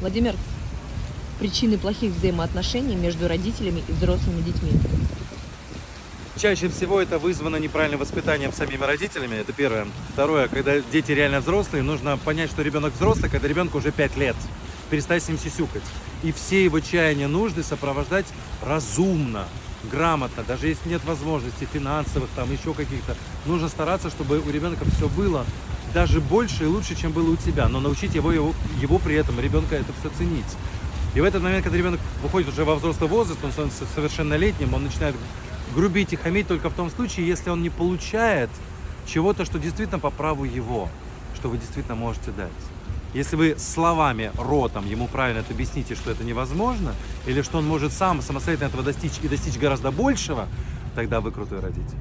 Владимир, причины плохих взаимоотношений между родителями и взрослыми детьми. Чаще всего это вызвано неправильным воспитанием самими родителями, это первое. Второе, когда дети реально взрослые, нужно понять, что ребенок взрослый, когда ребенку уже 5 лет. Перестать с ним сисюкать. И все его чаяния, нужды сопровождать разумно, грамотно, даже если нет возможностей финансовых, там еще каких-то. Нужно стараться, чтобы у ребенка все было даже больше и лучше, чем было у тебя, но научить его, его, его при этом, ребенка это все ценить. И в этот момент, когда ребенок выходит уже во взрослый возраст, он становится совершеннолетним, он начинает грубить и хамить только в том случае, если он не получает чего-то, что действительно по праву его, что вы действительно можете дать. Если вы словами, ротом ему правильно это объясните, что это невозможно, или что он может сам самостоятельно этого достичь и достичь гораздо большего, тогда вы крутой родитель.